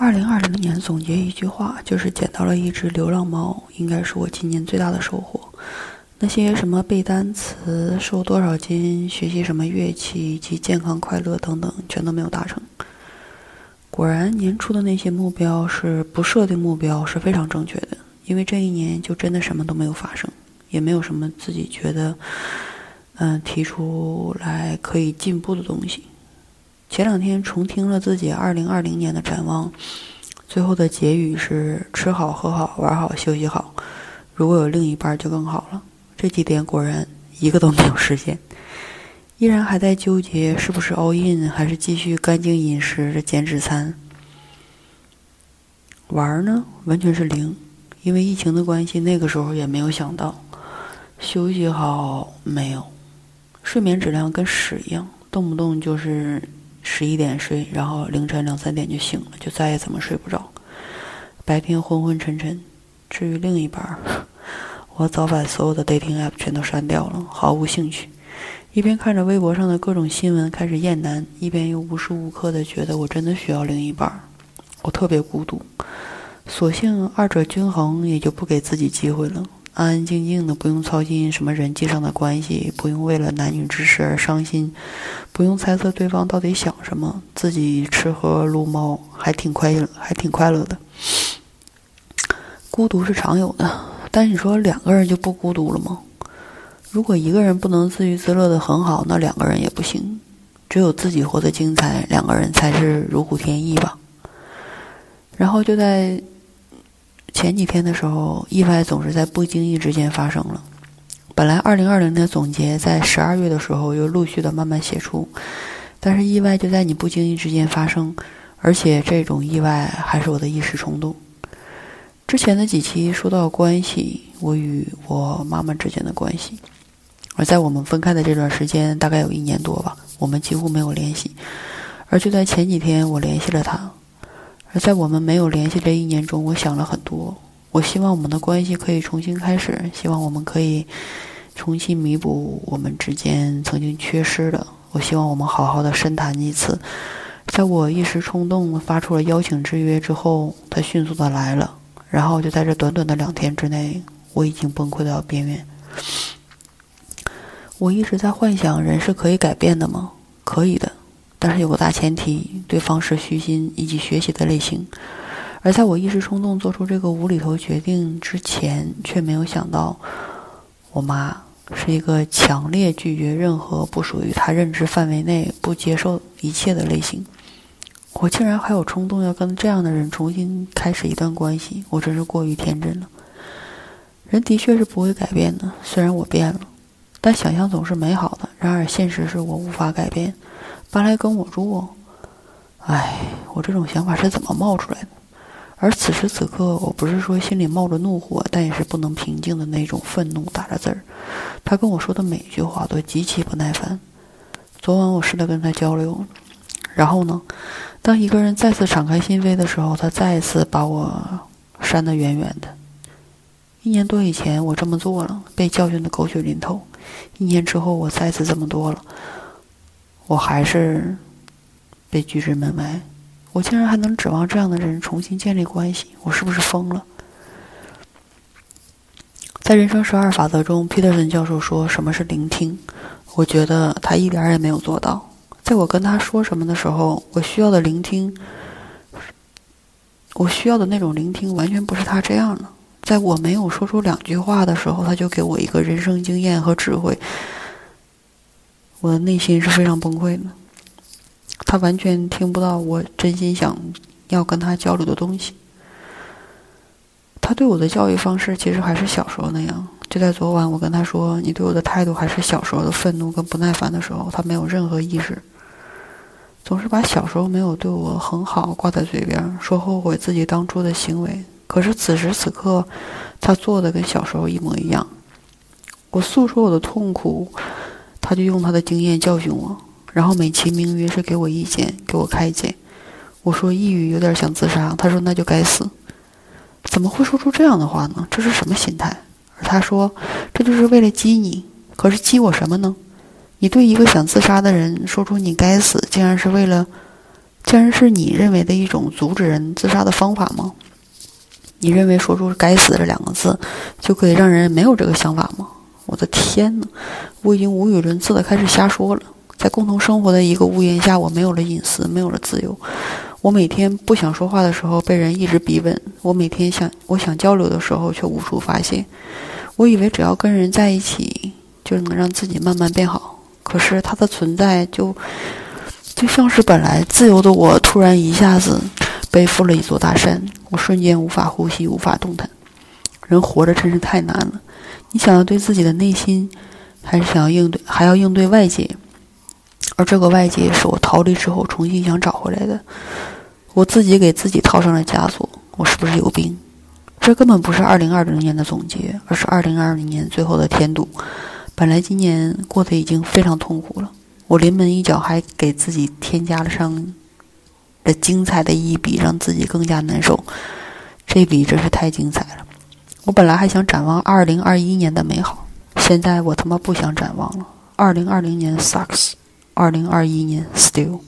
二零二零年总结一句话，就是捡到了一只流浪猫，应该是我今年最大的收获。那些什么背单词、瘦多少斤、学习什么乐器以及健康快乐等等，全都没有达成。果然，年初的那些目标是不设定目标是非常正确的，因为这一年就真的什么都没有发生，也没有什么自己觉得，嗯，提出来可以进步的东西。前两天重听了自己二零二零年的展望，最后的结语是：吃好、喝好、玩好、休息好。如果有另一半就更好了。这几点果然一个都没有实现，依然还在纠结是不是 all in 还是继续干净饮食的减脂餐。玩呢，完全是零，因为疫情的关系，那个时候也没有想到休息好没有，睡眠质量跟屎一样，动不动就是十一点睡，然后凌晨两三点就醒了，就再也怎么睡不着，白天昏昏沉沉。至于另一半。我早把所有的 dating app 全都删掉了，毫无兴趣。一边看着微博上的各种新闻开始厌男，一边又无时无刻的觉得我真的需要另一半。我特别孤独，索性二者均衡，也就不给自己机会了。安安静静的，不用操心什么人际上的关系，不用为了男女之事而伤心，不用猜测对方到底想什么，自己吃喝撸猫，还挺快乐，还挺快乐的。孤独是常有的。但你说两个人就不孤独了吗？如果一个人不能自娱自乐的很好，那两个人也不行。只有自己活得精彩，两个人才是如虎添翼吧。然后就在前几天的时候，意外总是在不经意之间发生了。本来二零二零的总结在十二月的时候又陆续的慢慢写出，但是意外就在你不经意之间发生，而且这种意外还是我的一时冲动。之前的几期说到关系，我与我妈妈之间的关系，而在我们分开的这段时间，大概有一年多吧，我们几乎没有联系。而就在前几天，我联系了她。而在我们没有联系这一年中，我想了很多。我希望我们的关系可以重新开始，希望我们可以重新弥补我们之间曾经缺失的。我希望我们好好的深谈一次。在我一时冲动发出了邀请之约之后，他迅速的来了。然后就在这短短的两天之内，我已经崩溃到边缘。我一直在幻想，人是可以改变的吗？可以的，但是有个大前提：对方是虚心以及学习的类型。而在我一时冲动做出这个无厘头决定之前，却没有想到，我妈是一个强烈拒绝任何不属于她认知范围内、不接受一切的类型。我竟然还有冲动要跟这样的人重新开始一段关系，我真是过于天真了。人的确是不会改变的，虽然我变了，但想象总是美好的。然而现实是我无法改变。搬来跟我住，唉，我这种想法是怎么冒出来的？而此时此刻，我不是说心里冒着怒火，但也是不能平静的那种愤怒打着字儿。他跟我说的每一句话都极其不耐烦。昨晚我试着跟他交流，然后呢？当一个人再次敞开心扉的时候，他再一次把我删得远远的。一年多以前，我这么做了，被教训的狗血淋头；一年之后，我再次这么多了，我还是被拒之门外。我竟然还能指望这样的人重新建立关系？我是不是疯了？在人生十二法则中，皮特森教授说什么是聆听？我觉得他一点也没有做到。在我跟他说什么的时候，我需要的聆听，我需要的那种聆听，完全不是他这样的。在我没有说出两句话的时候，他就给我一个人生经验和智慧，我的内心是非常崩溃的。他完全听不到我真心想要跟他交流的东西。他对我的教育方式其实还是小时候那样。就在昨晚，我跟他说：“你对我的态度还是小时候的愤怒跟不耐烦的时候。”他没有任何意识。总是把小时候没有对我很好挂在嘴边，说后悔自己当初的行为。可是此时此刻，他做的跟小时候一模一样。我诉说我的痛苦，他就用他的经验教训我，然后美其名曰是给我意见，给我开解。我说抑郁有点想自杀，他说那就该死。怎么会说出这样的话呢？这是什么心态？而他说这就是为了激你，可是激我什么呢？你对一个想自杀的人说出“你该死”，竟然是为了竟然是你认为的一种阻止人自杀的方法吗？你认为说出“该死”这两个字就可以让人没有这个想法吗？我的天呐，我已经无语伦次的开始瞎说了。在共同生活的一个屋檐下，我没有了隐私，没有了自由。我每天不想说话的时候，被人一直逼问；我每天想我想交流的时候，却无处发泄。我以为只要跟人在一起，就能让自己慢慢变好。可是他的存在，就就像是本来自由的我，突然一下子背负了一座大山，我瞬间无法呼吸，无法动弹。人活着真是太难了。你想要对自己的内心，还是想要应对，还要应对外界？而这个外界是我逃离之后重新想找回来的，我自己给自己套上了枷锁，我是不是有病？这根本不是二零二零年的总结，而是二零二零年最后的添堵。本来今年过得已经非常痛苦了，我临门一脚还给自己添加了上这精彩的一笔，让自己更加难受。这笔真是太精彩了。我本来还想展望二零二一年的美好，现在我他妈不想展望了。二零二零年 sucks。二零二一年，still。